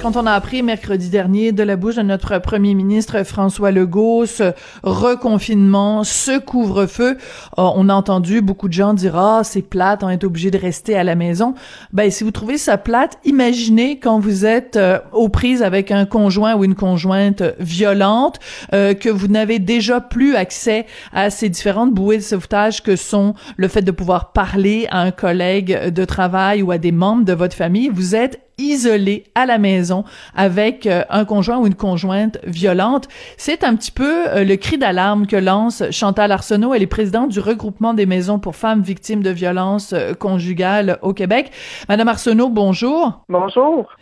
Quand on a appris mercredi dernier de la bouche de notre premier ministre François Legault ce reconfinement, ce couvre-feu, euh, on a entendu beaucoup de gens dire ah c'est plate, on est obligé de rester à la maison. Ben si vous trouvez ça plate, imaginez quand vous êtes euh, aux prises avec un conjoint ou une conjointe violente, euh, que vous n'avez déjà plus accès à ces différentes bouées de sauvetage que sont le fait de pouvoir parler à un collègue de travail ou à des membres de votre famille. Vous êtes isolé à la maison avec euh, un conjoint ou une conjointe violente. C'est un petit peu euh, le cri d'alarme que lance Chantal Arsenault. Elle est présidente du regroupement des maisons pour femmes victimes de violences euh, conjugales au Québec. Madame Arsenault, bonjour. Bonjour.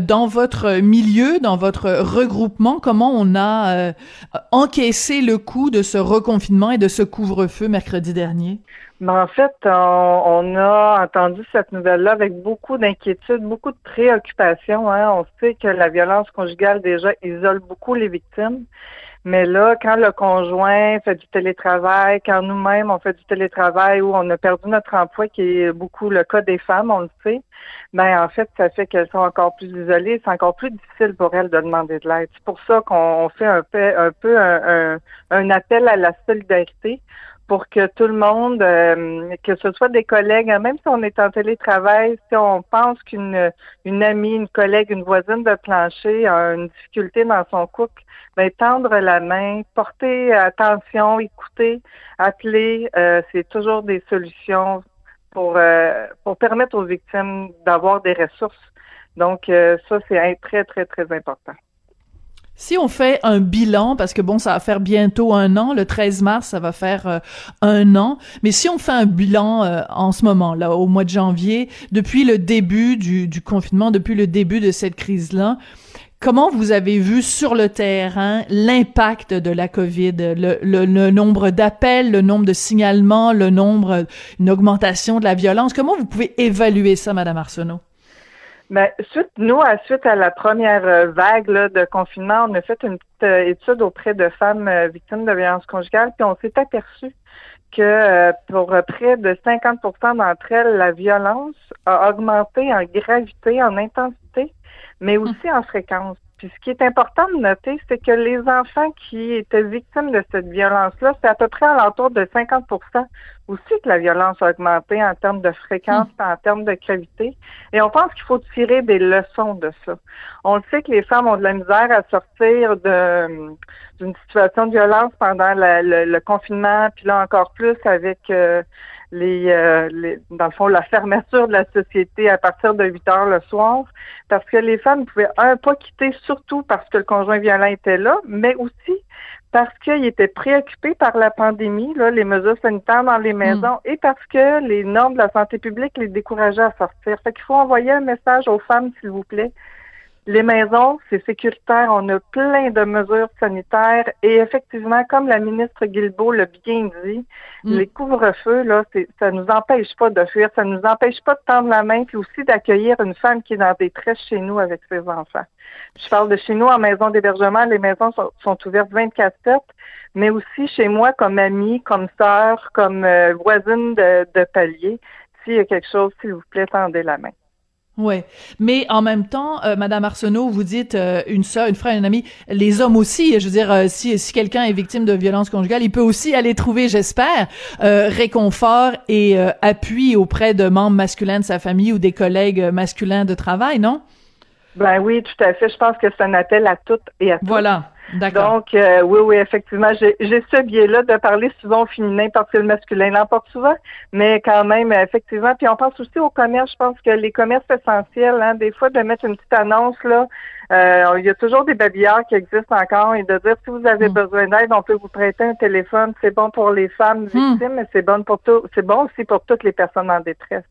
dans votre milieu, dans votre regroupement, comment on a encaissé le coup de ce reconfinement et de ce couvre-feu mercredi dernier? Ben, en fait, on, a entendu cette nouvelle-là avec beaucoup d'inquiétude, beaucoup de préoccupation. Hein. On sait que la violence conjugale déjà isole beaucoup les victimes. Mais là, quand le conjoint fait du télétravail, quand nous-mêmes on fait du télétravail ou on a perdu notre emploi, qui est beaucoup le cas des femmes, on le sait, ben en fait, ça fait qu'elles sont encore plus isolées. C'est encore plus difficile pour elles de demander de l'aide. C'est pour ça qu'on fait un peu, un, peu un appel à la solidarité pour que tout le monde, euh, que ce soit des collègues, hein, même si on est en télétravail, si on pense qu'une une amie, une collègue, une voisine de plancher a une difficulté dans son couple, ben, tendre la main, porter attention, écouter, appeler, euh, c'est toujours des solutions pour, euh, pour permettre aux victimes d'avoir des ressources. Donc, ça, c'est très, très, très important. Si on fait un bilan, parce que bon, ça va faire bientôt un an, le 13 mars, ça va faire euh, un an, mais si on fait un bilan euh, en ce moment, là, au mois de janvier, depuis le début du, du confinement, depuis le début de cette crise-là, comment vous avez vu sur le terrain l'impact de la COVID, le, le, le nombre d'appels, le nombre de signalements, le nombre, une augmentation de la violence? Comment vous pouvez évaluer ça, Madame Arsenault? Ben, suite, nous, à suite à la première euh, vague de confinement, on a fait une petite euh, étude auprès de femmes euh, victimes de violences conjugales, puis on s'est aperçu que pour près de 50% d'entre elles, la violence a augmenté en gravité, en intensité, mais hum. aussi en fréquence. Puis ce qui est important de noter, c'est que les enfants qui étaient victimes de cette violence-là, c'est à peu près à l'entour de 50% aussi que la violence a augmenté en termes de fréquence, et hmm. en termes de gravité. Et on pense qu'il faut tirer des leçons de ça. On le sait que les femmes ont de la misère à sortir d'une situation de violence pendant le, confinement, puis là encore plus avec euh, euh, les, dans le fond, la fermeture de la société à partir de 8 heures le soir, parce que les femmes pouvaient, un, pas quitter, surtout parce que le conjoint violent était là, mais aussi parce qu'ils étaient préoccupés par la pandémie, là, les mesures sanitaires dans les hmm. maisons, et parce que les normes de la santé publique les décourageaient à sortir. Fait qu'il faut envoyer un message aux femmes, s'il vous plaît. Les maisons, c'est sécuritaire. On a plein de mesures sanitaires. Et effectivement, comme la ministre Guilbeault l'a bien dit, mm. les couvre-feux, là, ça nous empêche pas de fuir, ça nous empêche pas de tendre la main, puis aussi d'accueillir une femme qui est dans des détresse chez nous avec ses enfants. Je parle de chez nous en maison d'hébergement. Les maisons sont, ouvertes 24-7, mais aussi chez moi comme amie, comme sœur, comme euh, voisine de, de palier. S'il y a quelque chose, s'il vous plaît, tendez la main. Ouais, mais en même temps, euh, Madame Arsenault, vous dites euh, une sœur, une frère, une amie, les hommes aussi. Je veux dire, euh, si si quelqu'un est victime de violence conjugale, il peut aussi aller trouver, j'espère, réconfort et appui auprès de membres masculins de sa famille ou des collègues masculins de travail, non? Ben oui, tout à fait. Je pense que c'est un appel à toutes et à tous. Voilà. Donc, euh, oui, oui, effectivement, j'ai ce biais-là de parler souvent au féminin parce que le masculin l'emporte souvent, mais quand même, effectivement. Puis on pense aussi au commerce. Je pense que les commerces essentiels, hein, des fois, de mettre une petite annonce là, euh, il y a toujours des babillards qui existent encore et de dire si vous avez hmm. besoin d'aide, on peut vous prêter un téléphone. C'est bon pour les femmes hmm. victimes, mais c'est bon pour tout, c'est bon aussi pour toutes les personnes en détresse.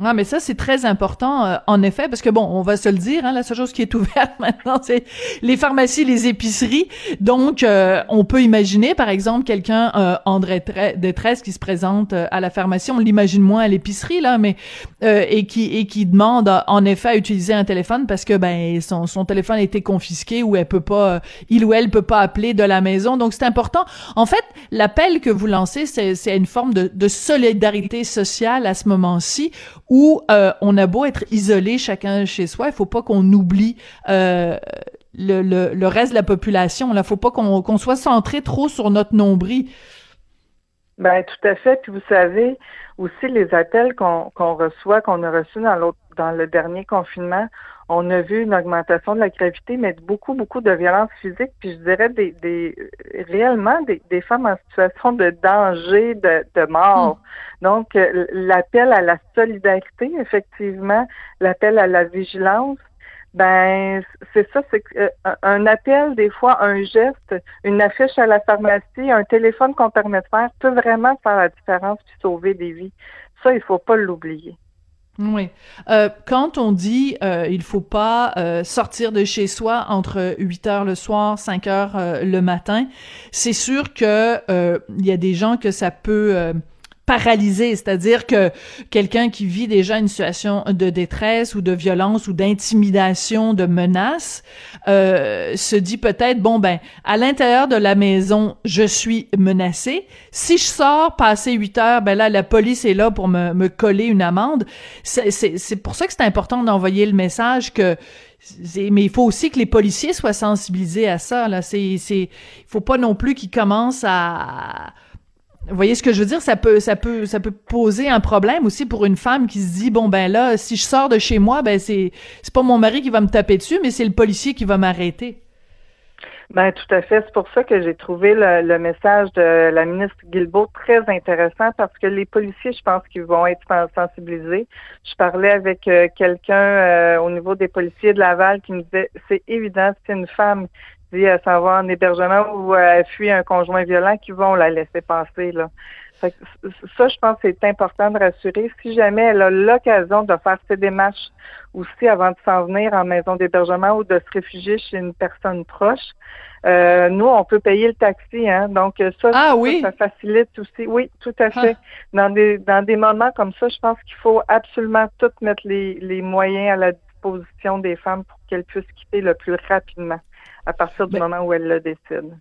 Ah, mais ça, c'est très important, euh, en effet, parce que bon, on va se le dire, hein, la seule chose qui est ouverte maintenant, c'est les pharmacies, les épiceries. Donc, euh, on peut imaginer, par exemple, quelqu'un euh, en détresse qui se présente à la pharmacie, on l'imagine moins à l'épicerie, là, mais et qui et qui demande, en effet, à utiliser un téléphone parce que ben son, son téléphone a été confisqué ou elle peut pas, il ou elle peut pas appeler de la maison. Donc, c'est important. En fait, l'appel que vous lancez, c'est une forme de, de solidarité sociale à ce moment-ci où euh, on a beau être isolé chacun chez soi, il faut pas qu'on oublie euh, le, le, le, reste de la population. Là, faut pas qu'on soit centré trop sur notre nombril. Ben tout à fait. Puis vous savez aussi les appels qu'on qu'on reçoit, qu'on a reçus dans l'autre dans le dernier confinement, on a vu une augmentation de la gravité, mais beaucoup, beaucoup de violence physique, puis je dirais des, des réellement des, des femmes en situation de danger, de, de mort. Hmm. Donc, euh, l'appel à la solidarité, effectivement, l'appel à la vigilance, ben c'est ça, c'est euh, un appel, des fois, un geste, une affiche à la pharmacie, un téléphone qu'on permet de faire peut vraiment faire la différence puis sauver des vies. Ça, il faut pas l'oublier. Oui. Euh, quand on dit euh, il faut pas euh, sortir de chez soi entre 8 heures le soir, 5 heures euh, le matin, c'est sûr que il y a des gens que ça peut paralysé, c'est-à-dire que quelqu'un qui vit déjà une situation de détresse ou de violence ou d'intimidation, de menace, euh, se dit peut-être bon ben à l'intérieur de la maison je suis menacé. Si je sors passer 8 heures, ben là la police est là pour me, me coller une amende. C'est pour ça que c'est important d'envoyer le message que mais il faut aussi que les policiers soient sensibilisés à ça là. C'est c'est il faut pas non plus qu'ils commencent à voyez ce que je veux dire? Ça peut, ça peut, ça peut poser un problème aussi pour une femme qui se dit bon ben là, si je sors de chez moi, ben c'est, c'est pas mon mari qui va me taper dessus, mais c'est le policier qui va m'arrêter. Ben tout à fait. C'est pour ça que j'ai trouvé le, message de la ministre Guilbeault très intéressant parce que les policiers, je pense qu'ils vont être sensibilisés. Je parlais avec euh, quelqu'un euh, au niveau des policiers de Laval qui me disait c'est évident, c'est une femme dit à savoir en hébergement ou elle fuit un conjoint violent qui vont la laisser passer là. ça, je pense que c'est important de rassurer. Si jamais elle a l'occasion de faire ses démarches aussi avant de s'en venir en maison d'hébergement ou de se réfugier chez une personne proche, euh, nous, on peut payer le taxi, hein. Donc ça, ah, ça, oui? ça, facilite aussi. Oui, tout à fait. Ah. Dans des dans des moments comme ça, je pense qu'il faut absolument tout mettre les, les moyens à la disposition des femmes pour qu'elles puissent quitter le plus rapidement à partir du ben moment où elle le décide.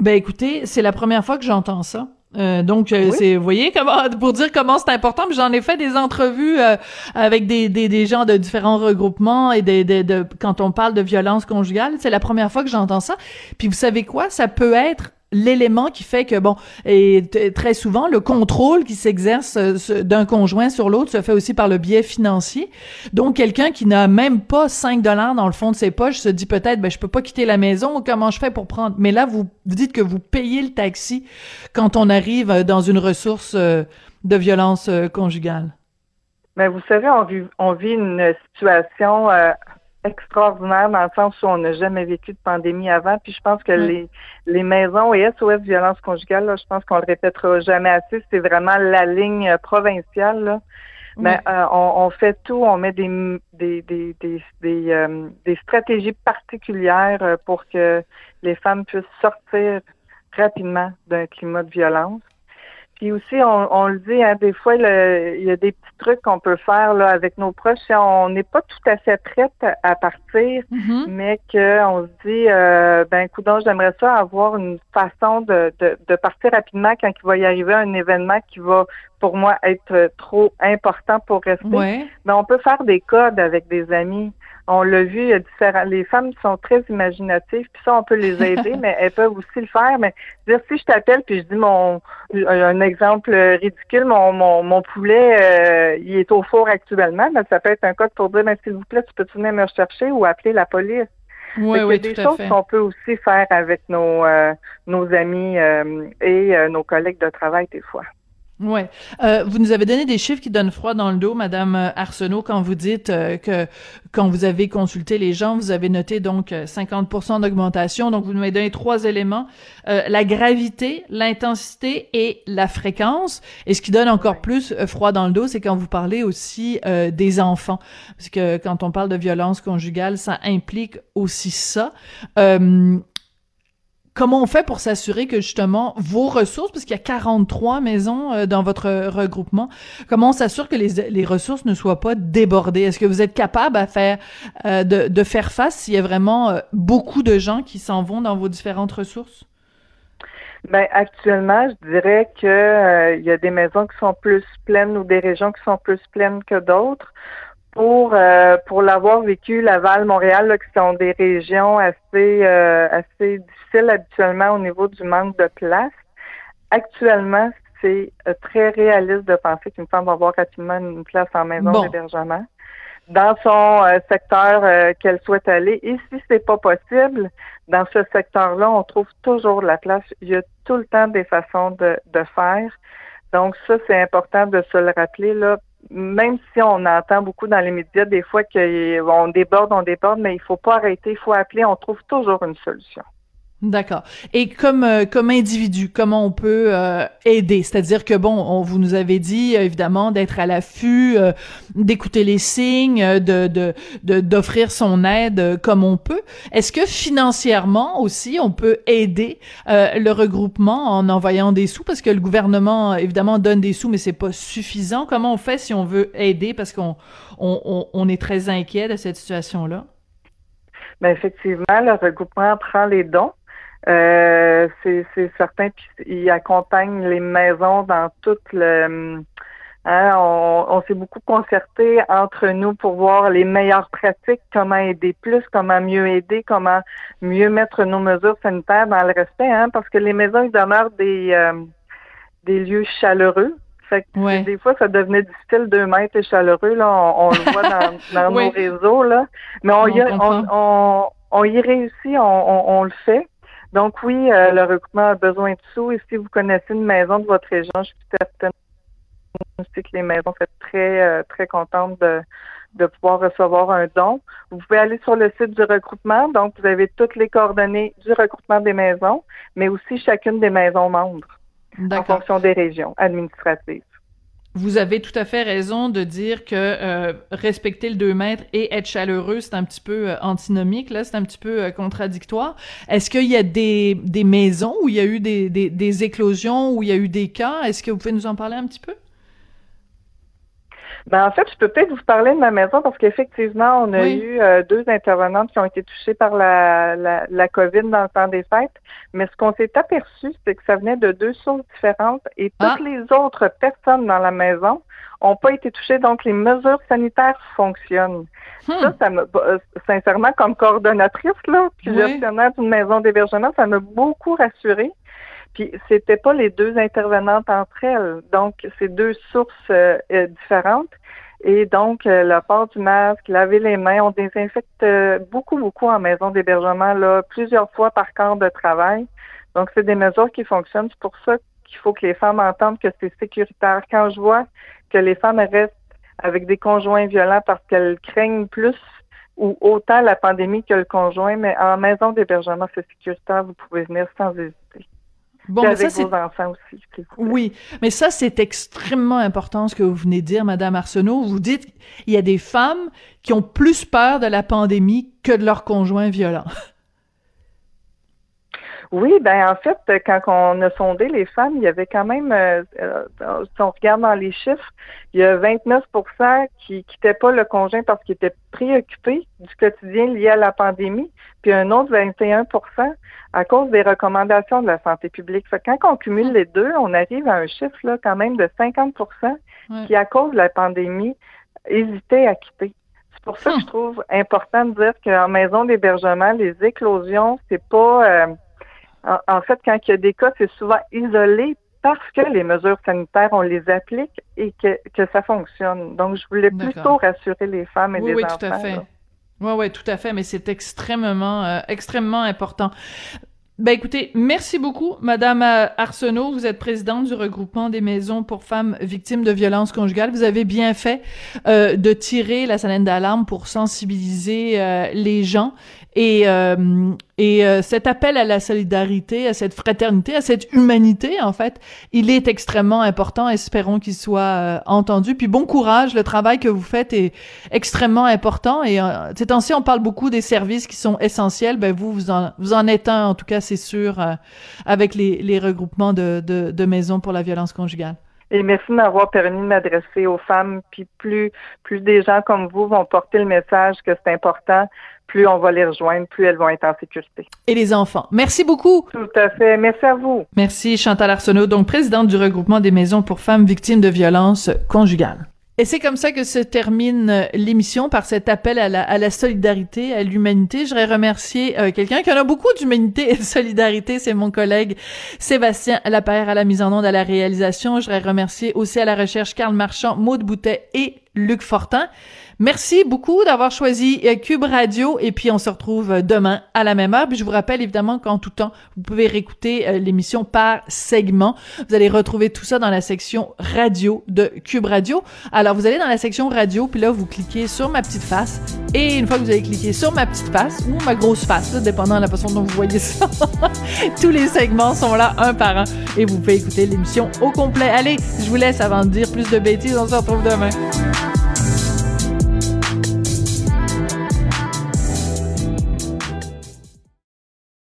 Ben écoutez, c'est la première fois que j'entends ça. Euh, donc, euh, c'est, vous voyez, comment, pour dire comment c'est important, j'en ai fait des entrevues euh, avec des, des, des, gens de différents regroupements et des, de, de, quand on parle de violence conjugale, c'est la première fois que j'entends ça. Puis vous savez quoi, ça peut être l'élément qui fait que bon et très souvent le contrôle qui s'exerce euh, d'un conjoint sur l'autre se fait aussi par le biais financier. Donc quelqu'un qui n'a même pas 5 dollars dans le fond de ses poches se dit peut-être ben je peux pas quitter la maison comment je fais pour prendre mais là vous, dites que vous payez le taxi quand on arrive euh, dans une ressource euh, de violence conjugale. Mais vous savez on vit, on vit une situation extraordinaire dans le sens où on n'a jamais vécu de pandémie avant. Puis je pense que les, les maisons et SOS violence conjugale, là, je pense qu'on le répétera jamais assez. C'est vraiment la ligne provinciale. Là. Mais euh, on, on, fait tout, on met des des des des, des, euh, des stratégies particulières euh, pour que les femmes puissent sortir rapidement d'un climat de violence. Puis aussi, on, on le dit, hein, des fois, il y a des petits trucs qu'on peut faire là, avec nos proches. On n'est pas tout à fait prête à partir, mm-hmm. mais qu'on se dit, euh, ben, coudon, j'aimerais ça avoir une façon de, de, de, partir rapidemment quand il va y arriver un événement qui va, pour moi, être trop important pour rester. Mais on peut faire des codes avec des amis. On l'a vu, il y a différents. Les femmes sont très imaginatives, puis ça, on peut les aider, mais elles peuvent aussi le faire. Mais dire si je t'appelle puis je dis mon un exemple ridicule, mon mon, mon poulet, euh, il est au four actuellement, mais ça peut être un code pour dire, mais s'il vous plaît, tu peux venir me rechercher ou appeler la police? Oui, oui, des choses qu'on peut aussi faire avec nos euh, nos amis euh, et nos collègues de travail des fois. Ouais. Euh, vous nous avez donné des chiffres qui donnent froid dans le dos, Madame Arsenault, quand vous dites euh, que quand vous avez consulté les gens, vous avez noté donc 50% euh, d'augmentation. Donc vous nous avez donné trois éléments euh, la gravité, l'intensité et la fréquence. Et ce qui donne encore plus froid dans le dos, c'est quand vous parlez aussi des enfants, parce que quand on parle de violence conjugale, ça implique aussi ça. Comment on fait pour s'assurer que justement vos ressources, parce qu'il y a 43 maisons euh, dans votre regroupement, comment on s'assure que les, ressources ne soient pas débordées? Est-ce que vous êtes capable euh, de, faire face s'il y a vraiment euh, beaucoup de gens qui s'en vont dans vos différentes ressources? Ben actuellement, je dirais que il y a des maisons qui sont plus pleines ou des régions qui sont plus pleines que d'autres pour euh, pour l'avoir vécu Laval, Montréal, là, qui sont des régions assez euh, assez difficiles habituellement au niveau du manque de place. Actuellement, c'est euh, très réaliste de penser qu'une femme va avoir rapidement une place en maison d'hébergement dans son secteur qu'elle souhaite aller. Et si c'est pas possible, dans ce secteur-là, on trouve toujours de la place. Il y a tout le temps des façons de, de faire. Donc ça, c'est important de se le rappeler là même si on entend beaucoup dans les médias des fois qu'on déborde, on déborde, mais il faut pas arrêter, il faut appeler, on trouve toujours une solution. D'accord. Et comme euh, comme individu, comment on peut euh, aider? C'est-à-dire que bon, on, vous nous avez dit évidemment d'être à l'affût, euh, d'écouter les signes, de de d'offrir son aide comme on peut. Est-ce que financièrement aussi on peut aider le regroupement en envoyant des sous? Parce que le gouvernement évidemment donne des sous mais c'est pas suffisant. Comment on fait si on veut aider? Parce qu'on on, on est très inquiet de cette situation là ben effectivement, le regroupement prend les dons. Euh, c'est certain, qu'ils accompagnent les maisons dans tout le... Hein, on, on s'est beaucoup concerté entre nous pour voir les meilleures pratiques, comment aider plus, comment mieux aider, comment mieux mettre nos mesures sanitaires dans le respect, hein, parce que les maisons, ils demeurent des, euh, des lieux chaleureux. Fait que des fois, ça devenait difficile, deux mètres et chaleureux, là, on, le voit dans, dans nos réseaux, là. Mais on, y, on, on, on, y réussit, on, on, le fait. Donc oui, euh, le recoupement a besoin de sous. Et si vous connaissez une maison de votre région, je suis certaine que les maisons sont très, euh, très contentes de, de pouvoir recevoir un don. Vous pouvez aller sur le site du regroupement. Donc, vous avez toutes les coordonnées du regroupement des maisons, mais aussi chacune des maisons membres en fonction des régions administratives. Vous avez tout à fait raison de dire que euh, respecter le 2 mètres et être chaleureux, c'est un petit peu euh, antinomique, là, c'est un petit peu euh, contradictoire. Est-ce qu'il y a des, des maisons où il y a eu des, des, des éclosions, où il y a eu des cas? Est-ce que vous pouvez nous en parler un petit peu? Ben, en fait, je peux peut-être vous parler de ma maison parce qu'effectivement, on a eu euh, deux intervenantes qui ont été touchées par la, la, la, COVID dans le temps des fêtes. Mais ce qu'on s'est aperçu, c'est que ça venait de deux sources différentes et toutes ah. les autres personnes dans la maison ont pas été touchées. Donc, les mesures sanitaires fonctionnent. Hmm. Ça, ça me, euh, sincèrement, comme coordonnatrice, là, puis gestionnaire d'une maison d'hébergement, ça m'a beaucoup rassurée. Puis c'était pas les deux intervenantes entre elles, donc c'est deux sources euh, euh, différentes. Et donc le port du masque, laver les mains, on désinfecte euh, beaucoup beaucoup en maison d'hébergement là plusieurs fois par quart de travail. Donc c'est des mesures qui fonctionnent. C'est pour ça qu'il faut que les femmes entendent que c'est sécuritaire. Quand je vois que les femmes restent avec des conjoints violents parce qu'elles craignent plus ou autant la pandémie que le conjoint, mais en maison d'hébergement, c'est sécuritaire, vous pouvez venir sans hésiter. Bon, mais ça, c'est... enfants aussi. Oui, mais ça, c'est extrêmement important ce que vous venez de dire, Madame Arsenault. Vous dites il y a des femmes qui ont plus peur de la pandémie que de leur conjoint violent. Oui, ben en fait, quand on a sondé les femmes, il y avait quand même, euh, euh, si on regarde dans les chiffres, il y a 29% qui quittaient pas le conjoint parce qu'ils étaient préoccupés du quotidien lié à la pandémie, puis un autre 21% à cause des recommandations de la santé publique. Fait quand on cumule les deux, on arrive à un chiffre là quand même de 50% qui, à cause de la pandémie, hésitaient à quitter. C'est pour ça que je trouve important de dire qu'en maison d'hébergement, les éclosions, c'est pas euh, en, fait, quand il y a des cas, c'est souvent isolé parce que les mesures sanitaires, on les applique et que, que ça fonctionne. Donc, je voulais plutôt rassurer les femmes et les oui, enfants. Oui, tout à fait. Oui, oui, tout à fait, mais c'est extrêmement, euh, extrêmement important. Ben écoutez, merci beaucoup, Madame euh, Arsenault. Vous êtes présidente du regroupement des maisons pour femmes victimes de violences conjugales. Vous avez bien fait euh, de tirer la sonnette d'alarme pour sensibiliser euh, les gens et, et euh, cet appel à la solidarité, à cette fraternité, à cette humanité, en fait, il est extrêmement important. Espérons qu'il soit euh, entendu. Puis bon courage, le travail que vous faites est extrêmement important. Et ces temps-ci, on parle beaucoup des services qui sont essentiels. Ben vous, vous en, vous en êtes un, en tout cas, c'est sûr, avec les, les regroupements de, de, de maisons pour la violence conjugale. Et merci de m'avoir permis de m'adresser aux femmes. Puis plus, plus des gens comme vous vont porter le message que c'est important, plus on va les rejoindre, plus elles vont être en sécurité. Et les enfants. Merci beaucoup. Tout à fait. Merci à vous. Merci Chantal Arsenault, donc présidente du regroupement des maisons pour femmes victimes de violences conjugales. Et c'est comme ça que se termine euh, l'émission par cet appel à la, à la solidarité, à l'humanité. Je voudrais remercier euh, quelqu'un qui en a beaucoup d'humanité et de solidarité, c'est mon collègue Sébastien Lapère à la mise en onde, à la réalisation. Je voudrais remercier aussi à la recherche Carl Marchand, Maude Boutet et Luc Fortin. Merci beaucoup d'avoir choisi euh, Cube Radio et puis on se retrouve euh, demain à la même heure. Puis je vous rappelle évidemment qu'en tout temps, vous pouvez réécouter euh, l'émission par segment. Vous allez retrouver tout ça dans la section radio de Cube Radio. Alors vous allez dans la section radio puis là vous cliquez sur ma petite face et une fois que vous avez cliqué sur ma petite face ou ma grosse face, dépendant de la façon dont vous voyez ça, tous les segments sont là un par un et vous pouvez écouter l'émission au complet. Allez, je vous laisse avant de dire plus de bêtises. On se retrouve demain.